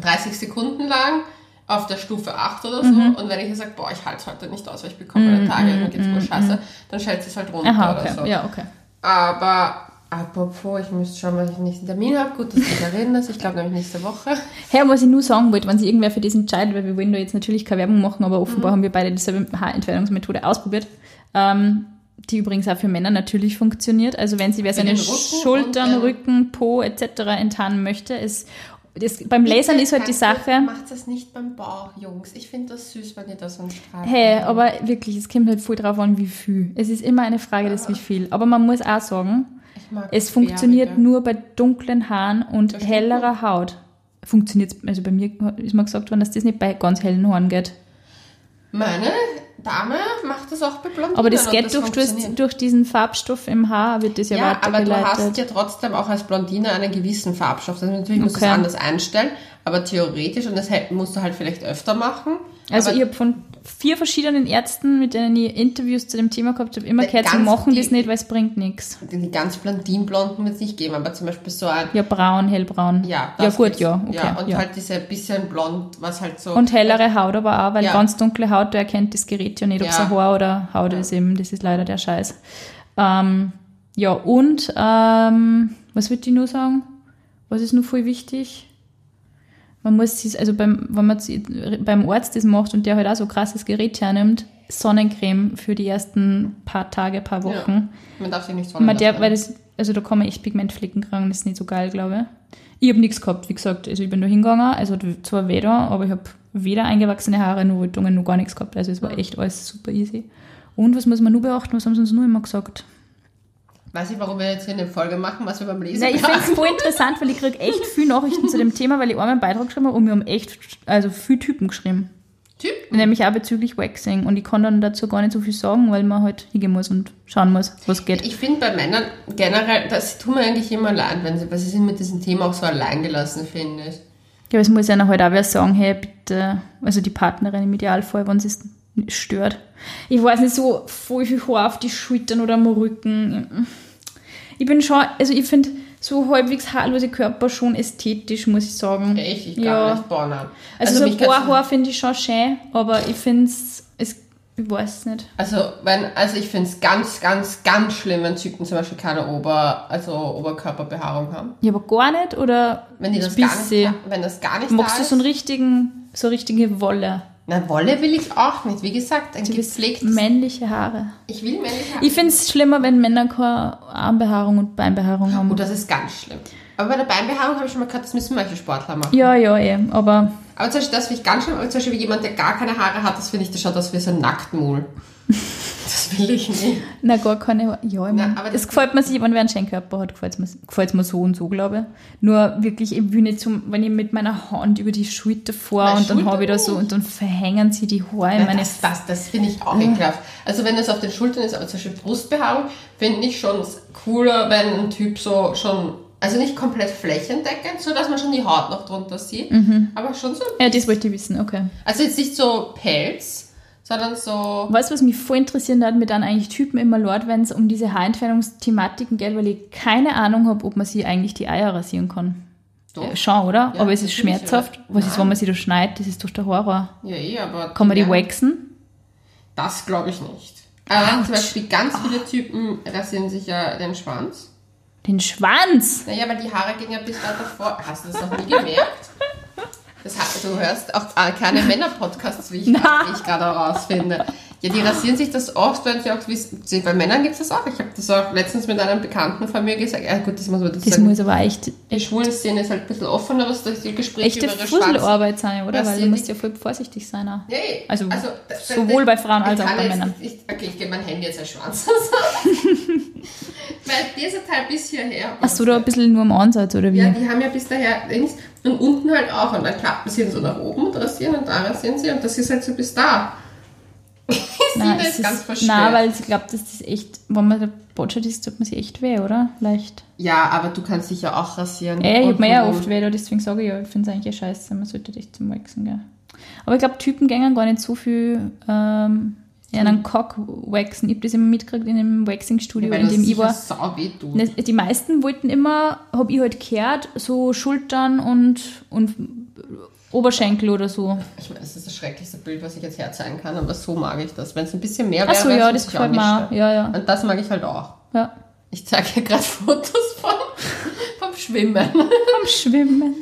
30 Sekunden lang auf der Stufe 8 oder so. Mhm. Und wenn ich ihr sage, boah, ich halte es heute nicht aus, weil ich bekomme meine Tage, mir geht's nur scheiße, dann stellt sie es halt runter Mhm, Aha, oder okay. so. Ja, okay. Aber apropos, ich müsste schauen, was ich nächsten Termin habe. Gut, dass du mich erinnerst. Ich glaube nämlich nächste Woche. Und was ich nur sagen wollte, wenn sich irgendwer für das entscheidet, weil wir wollen da jetzt natürlich keine Werbung machen, aber offenbar haben wir beide dieselbe Haarentfernungsmethode ausprobiert, ähm, die übrigens auch für Männer natürlich funktioniert. Also wenn sie wer seine Schultern, und, äh, Rücken, Po etc. enttarnen möchte, ist das, beim Lasern ist halt die Sache. Macht das nicht beim Bauch, Jungs. Ich finde das süß, wenn ihr das einen Strahl Hey, aber wirklich, es kommt halt voll drauf an, wie viel. Es ist immer eine Frage des wie viel. Aber man muss auch sagen, es das funktioniert Färbige. nur bei dunklen Haaren und Das hellerer Haut. Funktioniert, also bei mir ist mir gesagt worden, dass das nicht bei ganz hellen Haaren geht. Meine Dame macht das auch bei Blondinen. Aber das geht durch, durch, funktioniert. durch diesen Farbstoff im Haar, wird das ja, Ja, aber du hast weitergeleitet. ja trotzdem auch als Blondine einen gewissen Farbstoff. Also natürlich musst du Okay. es anders einstellen, aber theoretisch, und das musst du halt vielleicht öfter machen. Also aber ich habe von vier verschiedenen Ärzten, mit denen ich Interviews zu dem Thema gehabt habe, immer gehört, sie machen die- das nicht, weil es bringt nichts. die ganz Blondinblonden wird es nicht geben, aber zum Beispiel so ein, Ja, braun, hellbraun. ja, ja gut, ja, okay. ja, und ja. halt diese bisschen blond, was halt so. Und hellere Haut aber auch, weil Ja. ganz dunkle Haut, du erkennt das Gerät ja nicht, ob es ein Haar oder Haut ist eben. Das ist leider der Scheiß. Ähm, ja, und ähm, was würde ich nur sagen? Was ist nur voll wichtig? Man muss sich, also beim, wenn man beim Arzt das macht und der halt auch so krasses Gerät hernimmt, Sonnencreme für die ersten paar Tage, paar Wochen. man darf sich nicht Man der, weil das, also da man echt Pigmentflecken kriegen, das ist nicht so geil, glaube ich. Ich habe nichts gehabt, wie gesagt, also ich bin da hingegangen, also zwar weder, aber ich habe weder eingewachsene Haare, noch Rötungen, noch gar nichts gehabt, also es war echt alles super easy. Und was muss man nur beachten, was haben sie uns nur immer gesagt? Weiß ich, warum wir jetzt hier eine Folge machen, was wir beim Lesen Nein, ich finde es voll interessant, weil ich kriege echt viel Nachrichten zu dem Thema, weil ich einmal einen Beitrag geschrieben habe und wir haben echt, also viele Typen geschrieben. Typ. Nämlich auch bezüglich Waxing. Und ich kann dann dazu gar nicht so viel sagen, weil man halt hingehen muss und schauen muss, was geht. Ich finde bei Männern generell, das tun wir eigentlich immer allein, wenn sie, weil sie sind mit diesem Thema auch so allein gelassen, finde ich. Ja, aber es muss einer halt auch wer sagen, hey, bitte, also die Partnerin im Idealfall, wenn sie es stört. Ich weiß nicht, so voll viel Haar auf die Schultern oder am Rücken. Ich bin schon, also ich finde so halbwegs haarlose Körper schon ästhetisch, muss ich sagen. Echt, ich gar Ja. nicht Bornern. Also, mich so ein paar Haar finde ich schon schön, aber ich finde es, ich weiß nicht. Also, wenn, also ich finde es ganz, ganz, ganz schlimm, wenn Typen zum Beispiel keine Ober, also Oberkörperbehaarung haben. Ja, aber gar nicht, oder Wenn die das, ein gar nicht, bisschen? wenn das gar nicht Magst da du so einen richtigen, so richtige Wolle? Na, Wolle will ich auch nicht. Wie gesagt, ein Du gepflegtes. männliche Haare. Ich will männliche Haare. Ich finde es schlimmer, wenn Männer keine Armbehaarung und Beinbehaarung haben. Oh, das ist ganz schlimm. Aber bei der Beinbehaarung habe ich schon mal gehört, das müssen manche Sportler machen. Ja, ja, eh. Aber Aber zum Beispiel, das finde ich ganz schlimm. Aber zum Beispiel wie jemand, der gar keine Haare hat, das finde ich, das schaut aus wie so ein Nacktmull. das will ich nicht. na, gar keine. Ja, ich mein, aber es das- gefällt mir sich, wenn wer einen schönen Körper hat, gefällt mir, gefällt's mir so und so, glaube ich. Nur wirklich, ich will nicht zum, wenn ich mit meiner Hand über die Schulter fahre und dann habe ich da so und dann verhängen sie die Haare Ja, meine. das das, das finde ich auch ekelhaft. Also wenn es auf den Schultern ist, aber zum Beispiel Brustbehaarung, finde ich schon cooler, wenn ein Typ so schon, also nicht komplett flächendeckend, so dass man schon die Haut noch drunter sieht, aber schon so, Ja, das wollte ich wissen, okay. also jetzt nicht so Pelz, sondern so. Weißt du, was mich voll interessieren hat, mir dann eigentlich Typen immer Lord, wenn es um diese Haarentfernungsthematiken geht, weil ich keine Ahnung habe, ob man sie eigentlich die Eier rasieren kann. Doch. Äh, Schon, oder? Ja, aber es ist schmerzhaft. ja. Was ist, Nein. wenn man sie da schneidet? Das ist doch der Horror. Ja, eh, aber. Kann man die werden- waxen? Das glaube ich nicht. Aber zum Beispiel ganz viele Typen rasieren sich ja den Schwanz. Den Schwanz! Naja, weil die Haare gehen ja bis weiter vor. Hast du das noch nie gemerkt? Das du hörst auch keine Männer-Podcasts, wie ich, ich gerade herausfinde. Ja, die rasieren sich das oft, wenn sie auch wissen, bei Männern gibt es das auch. Ich habe das auch letztens mit einem Bekannten von mir gesagt. Ja gut, das muss man dazu Das sagen. muss aber echt, die schwulen Szene ist halt ein bisschen offener, was das die Gespräche echte über ihre Schwanz... Fusselarbeit sein, oder? Weil du musst ja voll vorsichtig sein. auch. Nee, Also, da- sowohl bei Frauen als auch bei jetzt, Männern. Ich, okay, ich gebe mein Handy jetzt als Schwanz. Weil dieser Teil bis hierher. Hast du da ein bisschen nur am Ansatz, oder wie? Ja, die haben ja bis daher und unten halt auch. Und dann klappen sie so nach oben und rasieren und da rasieren sie und das ist halt so bis da. Nein, Sina es ist ganz verstört. nein, weil ich glaube, das ist echt, wenn man der Botschert ist, tut man sich echt weh, oder? Leicht. Ja, aber du kannst dich ja auch rasieren. Ja, ich Und hab mir ja oft weh, deswegen sage ich ja, ich finde es eigentlich eh scheiße, man sollte echt zum Waxen gehen. Aber ich glaube, Typen gängen gar nicht so viel ähm, in einen Cock waxen. Ich habe das immer mitgekriegt in einem Waxing-Studio, Weil in dem ich war. Ne, Die meisten wollten immer, habe ich halt gehört, so Schultern und, und Oberschenkel oder so. Ich meine, das ist das schrecklichste Bild, was ich jetzt herzeigen kann, aber so mag ich das. Wenn es ein bisschen mehr wäre, Achso, wär's ja, das gefällt mir. Ja, ja. Und das mag ich halt auch. ja. Ich zeige hier gerade Fotos vom, vom Schwimmen. Am Schwimmen.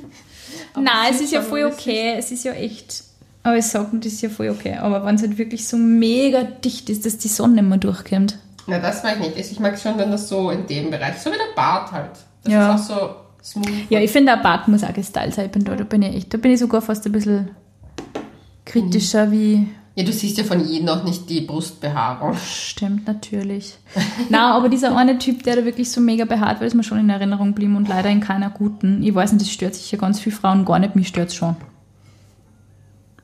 Aber Nein, es ist ja voll okay. Es ist ja echt. Aber ich sage, das ist ja voll okay. Aber wenn es halt wirklich so mega dicht ist, dass die Sonne immer durchkommt. Na, das mag ich nicht. Ich mag schon, wenn das so in dem Bereich, so wie der Bart halt. Das Ja. ist auch so smooth. Ja, ich finde, der Bart muss auch gestylt sein. Ich bin da, da bin ich echt, da bin ich sogar fast ein bisschen kritischer wie. Ja, du siehst ja von jedem auch nicht die Brustbehaarung. Stimmt, natürlich. Na, aber dieser eine Typ, der da wirklich so mega behaart war, ist mir schon in Erinnerung geblieben und leider in keiner guten. Ich weiß nicht, das stört sicher ganz viele Frauen gar nicht, mich stört es schon.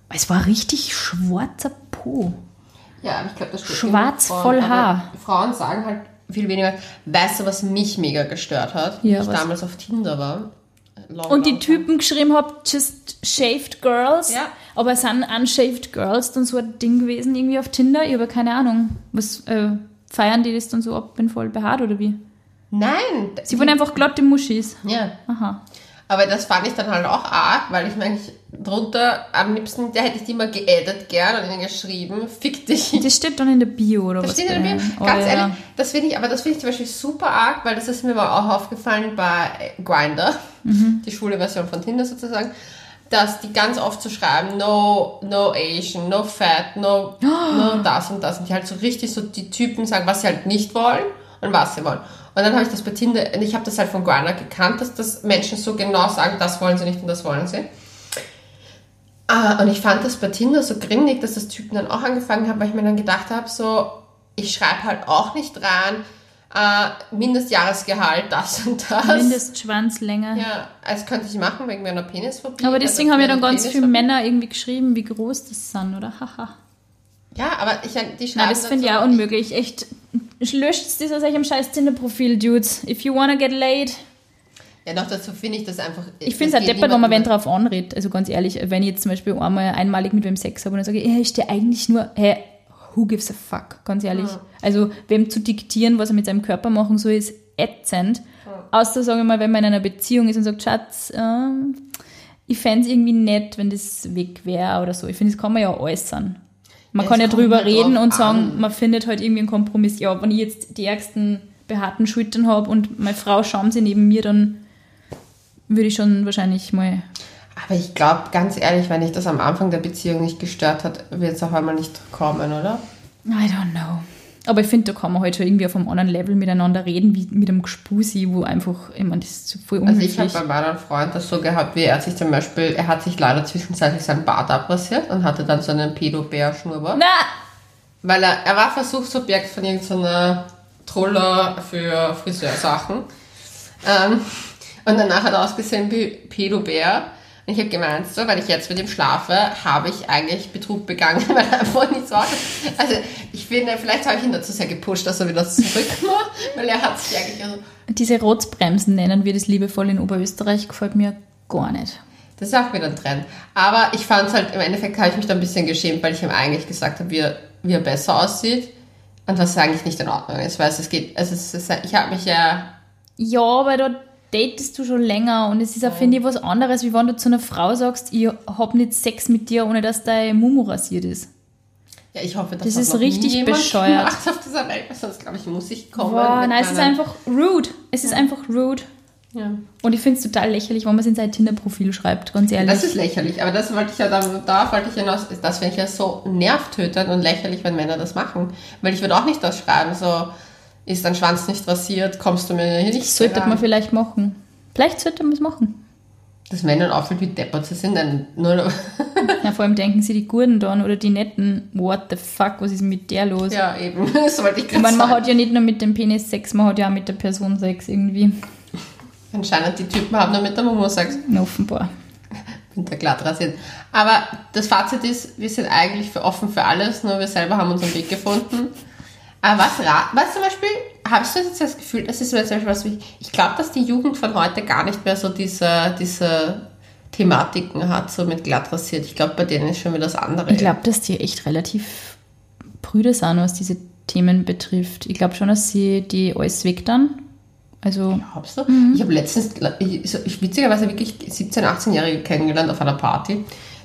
Es war richtig schwarzer Po. Ja, aber ich glaube, das stört Schwarz genug voll Frauen. Haar. Frauen sagen halt viel weniger. Weißt du, was mich mega gestört hat? Ja, ich was? damals auf Tinder war. Long, Und die Typen geschrieben haben, just shaved girls. Ja. Aber es sind unshaved girls dann so ein Ding gewesen, irgendwie auf Tinder. Ich habe keine Ahnung. Was, äh, feiern die das dann so ab, bin voll behaart oder wie? Nein! Sie waren einfach glatte Muschis. Ja. Aha. Aber das fand ich dann halt auch arg, weil ich meine, ich drunter, am liebsten, da hätte ich die mal geaddet gern und ihnen geschrieben, fick dich. Das steht dann in der Bio oder Das was? steht bei in mir. denen? Oh, Ganz ja. ehrlich, das finde ich, aber das finde ich zum Beispiel super arg, weil das ist mir mal auch aufgefallen bei Grinder, Mhm. die schwule Version von Tinder sozusagen, dass die ganz oft so schreiben, no, no Asian, no fat, no, no das und das. Und die halt so richtig so die Typen sagen, was sie halt nicht wollen und was sie wollen. Und dann habe ich das bei Tinder, und ich habe das halt von Grinder gekannt, dass das Menschen so genau sagen, das wollen sie nicht und das wollen sie. Ah, und ich fand das bei Tinder so grimmig, dass das Typen dann auch angefangen haben, weil ich mir dann gedacht habe, so, ich schreibe halt auch nicht rein, äh, Mindestjahresgehalt, das und das. Mindestschwanzlänge. Ja, also könnte ich machen wegen meiner Penisphobie. Aber deswegen also haben ja dann ganz viele. Männer irgendwie geschrieben, wie groß das sind, oder? Haha. Ja, aber ich, die schreiben Nein, das finde ich so, auch unmöglich. Echt, löscht das aus eurem scheiß Tinder-Profil, Dudes. If you wanna get laid. Ja, noch dazu finde ich das einfach. Ich finde es geht deppert, wenn man wen drauf anredet. Also ganz ehrlich, wenn ich jetzt zum Beispiel einmal einmalig mit wem Sex habe und dann sage ich, hey, ich stehe eigentlich nur, hey, who gives a fuck? Ganz ehrlich. Also, wem zu diktieren, was er mit seinem Körper machen soll, ist ätzend. Außer, sage ich mal, wenn man in einer Beziehung ist und sagt, Schatz, ähm, ich fände es irgendwie nett, wenn das weg wäre oder so. Ich finde, das kann man ja äußern. Man Ja, kann es ja drüber halt reden und sagen, an. man findet halt irgendwie einen Kompromiss. Ja, wenn ich jetzt die ärgsten behaarten Schultern habe und meine Frau schauen sie neben mir, dann würde ich schon wahrscheinlich mal. Aber ich glaube, ganz ehrlich, wenn ich das am Anfang der Beziehung nicht gestört hat, wird es auf einmal nicht kommen, oder? I don't know. Aber ich finde, da kann man halt schon irgendwie auf einem anderen Level miteinander reden, wie mit einem Gespusi, wo einfach, ich meine, das ist voll Also unhöflich. ich habe bei meinem Freund das so gehabt, wie er sich zum Beispiel, er hat sich leider zwischenzeitlich seinen Bart abrasiert und hatte dann so einen Pedobär-Schnurrbart. Na! Weil er, er war Versuchsobjekt von irgendeiner Troller für Friseursachen. Ähm, und danach hat er ausgesehen wie Pedobär. Und ich habe gemeint, so, weil ich jetzt mit ihm schlafe, habe ich eigentlich Betrug begangen, weil er einfach nicht so aussieht. Also ich finde, vielleicht habe ich ihn dazu sehr gepusht, dass er wieder zurück macht, weil er hat sich eigentlich... Also, Diese Rotzbremsen nennen wir das liebevoll in Oberösterreich, gefällt mir gar nicht. Das ist auch wieder ein Trend. Aber ich fand es halt, im Endeffekt habe ich mich da ein bisschen geschämt, weil ich ihm eigentlich gesagt habe, wie er, wie er besser aussieht. Und was eigentlich nicht in Ordnung ist, weil es geht, also es ist, ich habe mich ja. Ja, aber da datest du schon länger und es ist auch, finde ich, was anderes, wie wenn du zu einer Frau sagst, ich hab nicht Sex mit dir, ohne dass dein Mumu rasiert ist. Ja, ich hoffe, das, das ist richtig bescheuert. Auf dieser Welt, sonst glaube ich, muss ich kommen. Boah, nein, es ist einfach rude. Es ja. ist einfach rude. Ja. Und ich finde es total lächerlich, wenn man es in sein Tinder-Profil schreibt, ganz ehrlich. Das ist lächerlich, aber das wollte ich ja, da, da wollte ich hinaus, das finde ich ja so nervtötend und lächerlich, wenn Männer das machen. Weil ich würde auch nicht das schreiben, so, ist dein Schwanz nicht rasiert, kommst du mir nicht Das sollte man vielleicht machen. Vielleicht sollte man es machen. Dass Männern auffällt, wie deppert sie sind, dann nur ja, vor allem denken sie die Gurden dann oder die Netten, what the fuck, was ist mit der los? Ja, eben, das wollte ich gerade sagen. Ich meine, man hat ja nicht nur mit dem Penis Sex, man hat ja auch mit der Person Sex irgendwie. Anscheinend die Typen haben nur mit der Momo Sex. Offenbar. Bin da glatt rasiert. Aber das Fazit ist, wir sind eigentlich für offen für alles, nur wir selber haben unseren Weg gefunden. Aber was, was zum Beispiel, hast du jetzt das Gefühl, das ist zum Beispiel was, ich glaube, dass die Jugend von heute gar nicht mehr so diese, diese Thematiken hat, so mit glatt rasiert. Ich glaube, bei denen ist schon wieder das andere. Ich glaube, dass die echt relativ Brüder sind, was diese Themen betrifft. Ich glaube schon, dass sie die alles weg dann also, Glaubst du? Mhm. Ich habe letztens, ich, ich, witzigerweise wirklich 17-, 18-Jährige kennengelernt auf einer Party,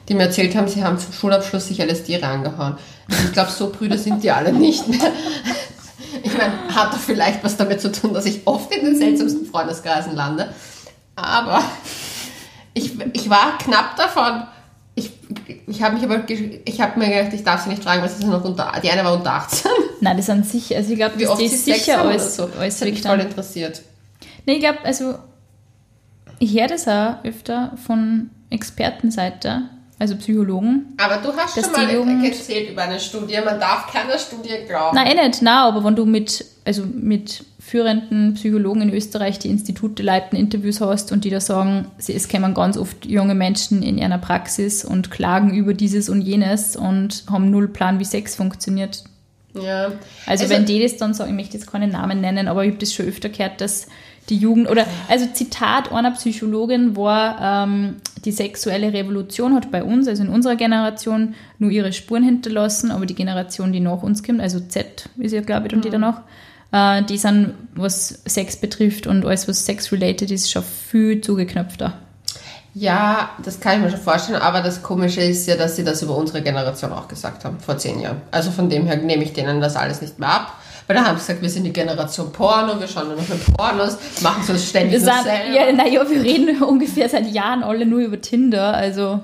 die mir erzählt haben, sie haben zum Schulabschluss sich LSD reingehauen. Also ich glaube, so Brüder sind die alle nicht mehr. Ich meine, hat doch vielleicht was damit zu tun, dass ich oft in den seltsamsten Freundeskreisen lande. Aber ich, ich war knapp davon. Ich, ich habe mich aber, ich habe mir gedacht, ich darf sie nicht fragen, weil sie sind noch unter, die eine war unter 18. Nein, das an sich, also ich glaube, das ist sicher alles, so. alles das hat mich voll interessiert. Nee, ich glaube, also ich höre das auch öfter von Expertenseite, also Psychologen. Aber du hast schon mal Jugend, erzählt über eine Studie, man darf keiner Studie glauben. Nein, eh nicht, nein, aber wenn du mit, also mit führenden Psychologen in Österreich, die Institute leiten, Interviews hast und die da sagen, es kommen ganz oft junge Menschen in einer Praxis und klagen über dieses und jenes und haben null Plan, wie Sex funktioniert. Ja. Also, also wenn die das dann sagen, ich möchte jetzt keinen Namen nennen, aber ich habe das schon öfter gehört, dass die Jugend, oder also Zitat einer Psychologin war, ähm, die sexuelle Revolution hat bei uns, also in unserer Generation, nur ihre Spuren hinterlassen, aber die Generation, die nach uns kommt, also Z ist ja, glaube ich, und die mhm. danach, äh, die sind, was Sex betrifft und alles, was sex-related ist, schon viel zugeknöpfter. Ja, das kann ich mir schon vorstellen, aber das Komische ist ja, dass sie das über unsere Generation auch gesagt haben, vor zehn Jahren. Also von dem her nehme ich denen das alles nicht mehr ab. Weil da haben sie gesagt, wir sind die Generation Porno, wir schauen nur noch mit Pornos, machen so ständig wir sind, Ja, naja, wir reden ungefähr seit Jahren alle nur über Tinder, also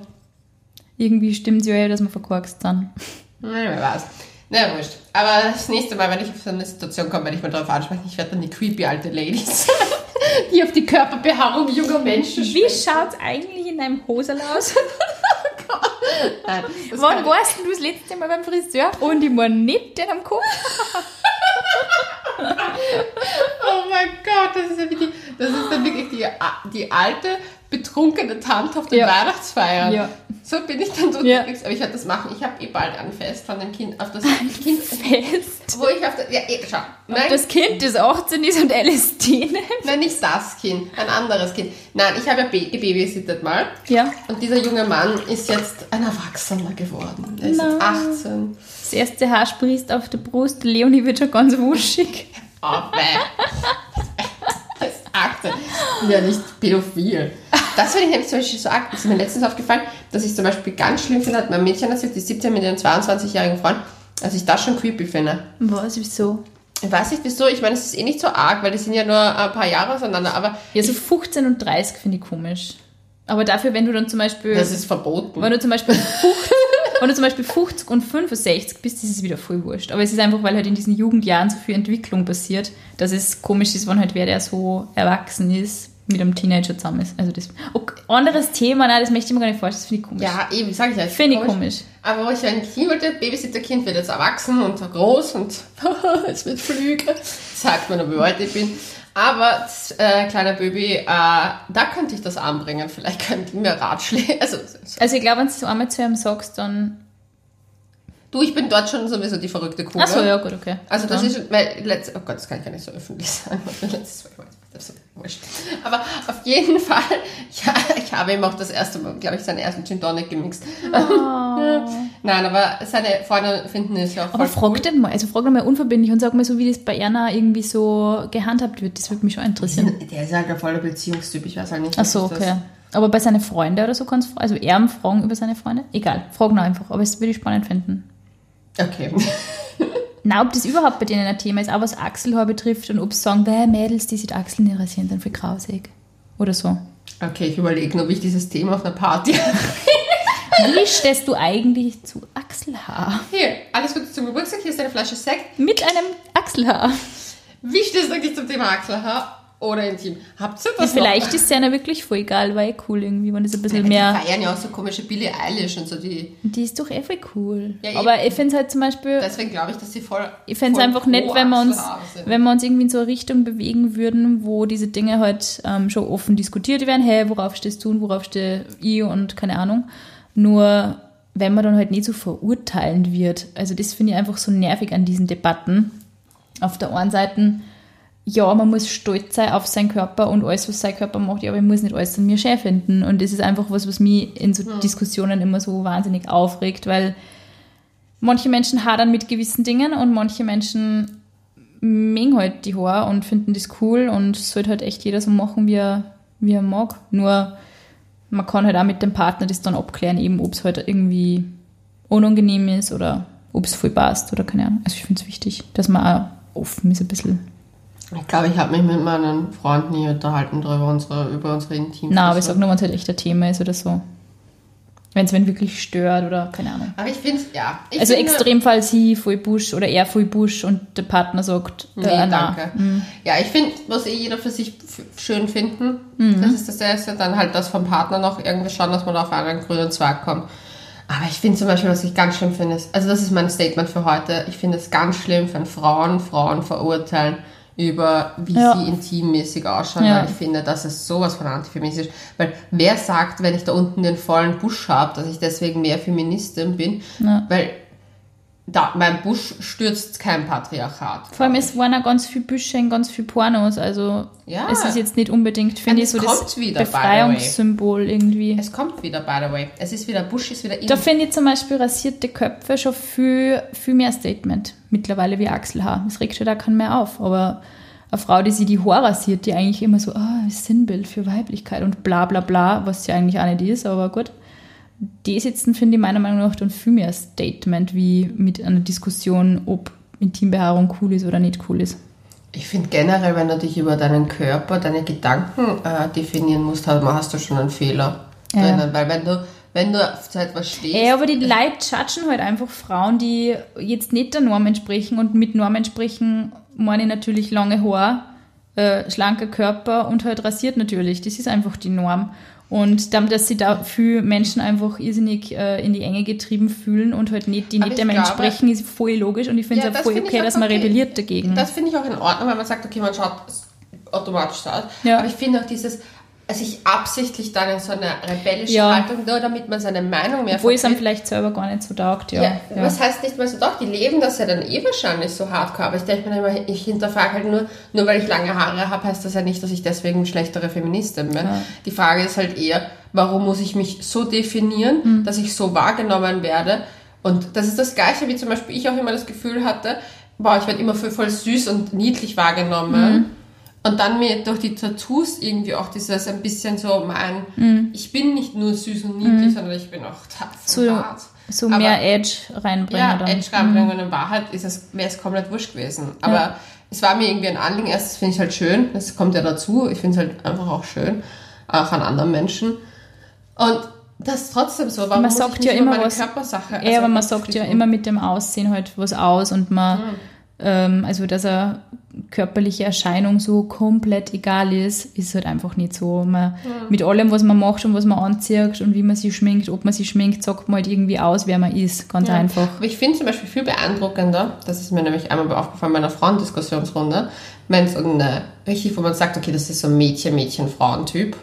irgendwie stimmt es ja, dass wir verkorkst sind. Naja, wer weiß. Na, wurscht. Aber das nächste Mal, wenn ich auf so eine Situation komme, werde ich mal darauf ansprechen, ich werde dann die creepy alte Ladies, die auf die Körperbehaarung junger Menschen Wie schaut es eigentlich in deinem Hosel aus? Nein, Wann warst du das letzte Mal beim Friseur? Und ich war nicht den am Kopf. oh mein Gott, das ist ja wirklich, das ist dann wirklich die, die alte, betrunkene Tante auf den ja. Weihnachtsfeiern. Ja. So bin ich dann unterwegs. Ja. Aber ich werde das machen. Ich habe eh bald ein Fest von dem Kind. Auf das Kind. Fest? Wo ich auf das. Ja, eh, schau. Nein. das Kind, das 18 ist und LSD nimmt. Nein, nicht das Kind. Ein anderes Kind. Nein, ich habe ja gebabysittet mal. Ja. Und dieser junge Mann ist jetzt ein Erwachsener geworden. Er ist Nein. jetzt 18. Das erste Haar sprießt auf der Brust. Leonie wird schon ganz wuschig. Oh, das ist 18. Ja, nicht pädophil. Das finde ich nämlich zum Beispiel so arg. Das ist mir letztens aufgefallen, dass ich zum Beispiel ganz schlimm finde, hat mein Mädchen erzählt, die 17 mit ihrem 22-jährigen Freund, dass ich das schon creepy finde. Was, wieso? Ich weiß nicht wieso, ich meine, es ist eh nicht so arg, weil die sind ja nur ein paar Jahre auseinander, aber. Ja, so 15 und 30 finde ich komisch. Aber dafür, wenn du dann zum Beispiel. Das ist verboten. Wenn du zum Beispiel 50, wenn du zum Beispiel 50 und 65 bist, ist es wieder voll wurscht. Aber es ist einfach, weil halt in diesen Jugendjahren so viel Entwicklung passiert, dass es komisch ist, wenn halt wer, der so erwachsen ist, mit einem Teenager zusammen ist. Also das okay, anderes Thema, nein, das möchte ich mir gar nicht vorstellen, das finde ich komisch. Ja, eben, sag ich ja. Finde ich komisch. Aber wo ich ein Kind wollte, Babysitter-Kind wird jetzt erwachsen und groß und es wird flügen. Sagt nur, wie alt ich bin. Aber äh, kleiner Baby, äh, da könnte ich das anbringen. Vielleicht könnten mir Ratschläge. Also, so. also ich glaube, wenn du so einmal zu ihm sagst, dann Du, ich bin dort schon sowieso die verrückte Kuh. Achso, ja, gut, okay. Also das ist, weil, letzt, oh Gott, das kann ich gar nicht so öffentlich sagen. Mal, wurscht. Aber auf jeden Fall, ja, ich habe ihm auch das erste Mal, glaube ich, seinen ersten Gin Tonic gemixt. Nein, aber seine Freunde finden es ja auch Aber frag cool. den mal, also frag den mal unverbindlich und sag mal so, wie das bei Erna irgendwie so gehandhabt wird. Das würde mich schon interessieren. Der ist halt ein voller Beziehungstyp, ich weiß halt nicht. Ach so, okay. Aber bei seinen Freunden oder so kannst du, also er fragen über seine Freunde? Egal, frag nur einfach, aber es würde ich spannend finden. Das, okay. Na, ob das überhaupt bei denen ein Thema ist, auch was Achselhaar betrifft und ob sie sagen, wer Mädels, die sich Achseln nicht rasieren, dann für grausig. Oder so. Okay, ich überlege, ob ich dieses Thema auf einer Party. Wie stehst du eigentlich zu Achselhaar? Hier, alles Gute zum Geburtstag, hier ist eine Flasche Sekt. Mit einem Achselhaar. Wie stehst du eigentlich zum Thema Achselhaar oder Intim? Habt ihr Ja, das vielleicht ist es ja wirklich voll egal, weil eh cool irgendwie, wenn das ein bisschen Die mehr. feiern ja auch so komische Billie Eilish und so, die... Die ist doch eh voll cool. Ja. Aber ich finde es halt zum Beispiel. Deswegen glaube ich, dass sie voll... Ich fände es einfach nett, wenn wir, uns, wenn wir uns irgendwie in so eine Richtung bewegen würden, wo diese Dinge halt ähm, schon offen diskutiert werden. Hey, worauf stehst du und worauf stehe ich und keine Ahnung. Nur, wenn man dann halt nicht so verurteilend wird. Also, das finde ich einfach so nervig an diesen Debatten. Auf der einen Seite, ja, man muss stolz sein auf seinen Körper und alles, was sein Körper macht, ja, aber ich muss nicht alles an mir schön finden. Und das ist einfach was, was mich in so Diskussionen immer so wahnsinnig aufregt, weil manche Menschen hadern mit gewissen Dingen und manche Menschen mengen halt die Haare und finden das cool und es sollte halt echt jeder so machen, wie er, wie er mag. Nur man kann halt auch mit dem Partner das dann abklären, eben ob es halt irgendwie unangenehm ist oder ob es voll passt oder keine Ahnung. Also ich finde es wichtig, dass man auch offen ist ein bisschen. Ich glaube, ich habe mich mit meinen Freunden nie unterhalten darüber, unsere, über unsere Intim. Na, aber ich sage nur, wenn es halt echt ein Thema ist oder so. Wenn es wen wirklich stört oder keine Ahnung. Aber ich finde ja. Ich Also finde, Extremfall sie voll Busch oder er voll Busch und der Partner sagt, Nee, äh, danke. Ja, ich finde, muss eh jeder für sich schön finden. Mhm. Das ist das Erste. Dann halt das vom Partner noch irgendwie schauen, dass man auf einen grünen Zweig kommt. Aber ich finde zum Beispiel, was ich ganz schlimm finde, ist, also das ist mein Statement für heute, ich finde es ganz schlimm, wenn Frauen Frauen verurteilen über, wie Ja. sie intimmäßig ausschauen, Ja. weil ich finde, das ist sowas von antifeministisch. Weil wer sagt, wenn ich da unten den vollen Busch habe, dass ich deswegen mehr Feministin bin? Ja. Weil da, mein Busch stürzt kein Patriarchat. Vor allem, es waren auch ganz viele Büsche in ganz viele Pornos. Also Ja. es ist jetzt nicht unbedingt, finde ich, so das wieder. Befreiungssymbol irgendwie. Es kommt wieder, by the way. Es ist wieder, Busch ist wieder in. Da finde ich zum Beispiel rasierte Köpfe schon viel, viel mehr Statement mittlerweile wie Achselhaar. Das regt schon da keinen mehr auf. Aber eine Frau, die sich die Haare rasiert, die eigentlich immer so, ah, Sinnbild für Weiblichkeit und bla bla bla, was ja eigentlich auch nicht ist, aber gut. Die sitzen, finde ich meiner Meinung nach, dann viel mehr Statement wie mit einer Diskussion, ob Intimbehaarung cool ist oder nicht cool ist. Ich finde generell, wenn du dich über deinen Körper, deine Gedanken äh, definieren musst, hast, hast du schon einen Fehler Ja. drinnen. Weil wenn du, wenn du zu etwas stehst, Ja, aber die Leute judgen halt einfach Frauen, die jetzt nicht der Norm entsprechen. Und mit Norm entsprechen meine ich natürlich lange Haare, äh, schlanker Körper und halt rasiert natürlich. Das ist einfach die Norm. Und damit, dass sie da viele Menschen einfach irrsinnig äh, in die Enge getrieben fühlen und halt nicht, die nicht ich dem glaube- entsprechen, ist voll logisch. Und ich finde Ja, es auch das voll okay, auch dass man okay. rebelliert dagegen. das finde ich auch in Ordnung, weil man sagt, okay, man schaut automatisch aus. Ja. Aber ich finde auch dieses, sich absichtlich dann in so eine rebellische Ja. Haltung, nur damit man seine Meinung mehr Obwohl es einem vielleicht selber gar nicht so taugt. Ja, Ja, ja. was heißt nicht mehr so? Doch, die leben das ja dann eh wahrscheinlich so hardcore. Aber ich denke mir immer, ich hinterfrage halt nur, nur weil ich lange Haare habe, heißt das ja nicht, dass ich deswegen eine schlechtere Feministin bin. Die Frage ist halt eher, warum muss ich mich so definieren, Hm. dass ich so wahrgenommen werde? Und das ist das Gleiche, wie zum Beispiel ich auch immer das Gefühl hatte, boah, ich werde immer für voll süß und niedlich wahrgenommen. Hm. Und dann mir durch die Tattoos irgendwie auch dieses ein bisschen so mein, Hm. ich bin nicht nur süß und niedlich, sondern ich bin auch tough So, und hart. so Aber- mehr Edge reinbringen. Ja, dann. Edge reinbringen und in Wahrheit ist es, wäre es komplett wurscht gewesen. Aber es war mir irgendwie ein Anliegen. Erstens finde ich halt schön, das kommt ja dazu. Ich finde es halt einfach auch schön, auch an anderen Menschen. Und das ist trotzdem so. Warum Man sagt ja immer was- Körpersache? Ja, also aber man sagt ja immer mit dem Aussehen halt was aus und man, ähm, also dass eine körperliche Erscheinung so komplett egal ist, ist halt einfach nicht so. Man, Mit allem, was man macht und was man anzieht und wie man sich schminkt, ob man sich schminkt, sagt man halt irgendwie aus, wer man ist. Ganz einfach. Aber ich finde zum Beispiel viel beeindruckender, das ist mir nämlich einmal aufgefallen bei einer Frauendiskussionsrunde, wenn es eine richtig, wo man sagt, okay, das ist so ein Mädchen-Mädchen-Frauentyp,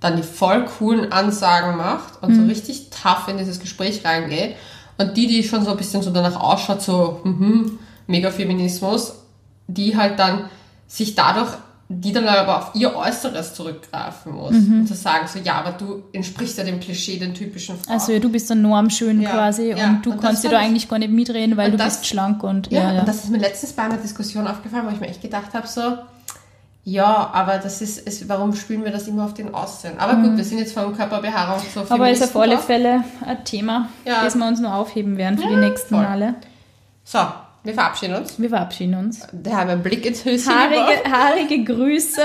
dann die voll coolen Ansagen macht und so richtig tough in dieses Gespräch reingeht und die, die schon so ein bisschen so danach ausschaut, so mhm, Mega-Feminismus, die halt dann sich dadurch die dann aber auf ihr Äußeres zurückgreifen muss. Und zu sagen so, ja, aber du entsprichst ja dem Klischee, den typischen Frauen. Also ja, du bist dann normschön Ja, quasi ja. und du Und kannst dir da ich- eigentlich gar nicht mitreden, weil du das- bist schlank und Ja, ja, und das ist mir letztens bei einer Diskussion aufgefallen, wo ich mir echt gedacht habe, so, ja, aber das ist, ist warum spielen wir das immer auf den Aussehen? Aber gut, wir sind jetzt von Körperbehaarung zu Mhm. Aber ist auf alle. Fälle ein Thema, Ja. das wir uns nur aufheben werden für die Ja, nächsten voll. Male. So, wir verabschieden uns. Wir verabschieden uns. Da haben wir einen Blick ins Höschen. Haarige, haarige Grüße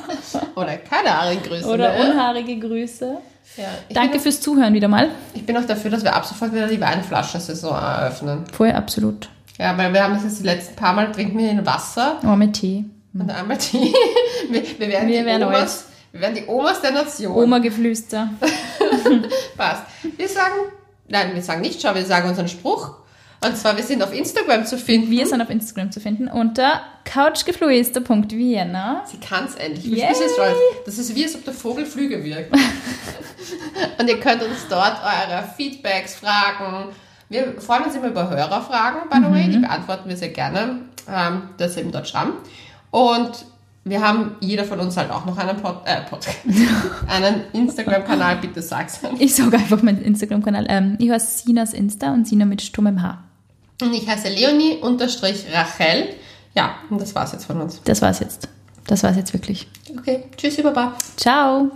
Oder keine Haarigen Grüße. oder ne? unhaarige Grüße. ja, Danke fürs Zuhören wieder mal. ich bin auch dafür, dass wir ab sofort wieder die Weinflaschensaison eröffnen. Voll absolut. Ja, weil wir haben das jetzt die letzten paar Mal, trinken wir in Wasser Oh, mit Tee. und einmal Tee. Wir, wir werden Wir die werden Omas, wir werden die Omas der Nation. Oma-Geflüster. Passt. Wir sagen, nein, wir sagen nicht, schau, wir sagen unseren Spruch. Und zwar, wir sind auf Instagram zu finden. Wir sind auf Instagram zu finden unter couchgeflüster.vienna. Sie kann es endlich. Ich bin stolz. Das ist wie, als ob der Vogel Flüge wirkt. und ihr könnt uns dort eure Feedbacks, Fragen. Wir freuen uns immer über Hörerfragen, by the way. Die beantworten wir sehr gerne. Ähm, das eben dort schreiben. Und wir haben jeder von uns halt auch noch einen, Pod, äh, Podcast, einen Instagram-Kanal. Bitte sag's. Ich sage einfach meinen Instagram-Kanal. Ähm, ich heiße Sinas Insta und Sina mit stummem Haar. Und ich heiße Leonie unterstrich Rachel. Ja, und das war's jetzt von uns. Das war's jetzt. Das war's jetzt wirklich. Okay, tschüssi, Baba. Ciao.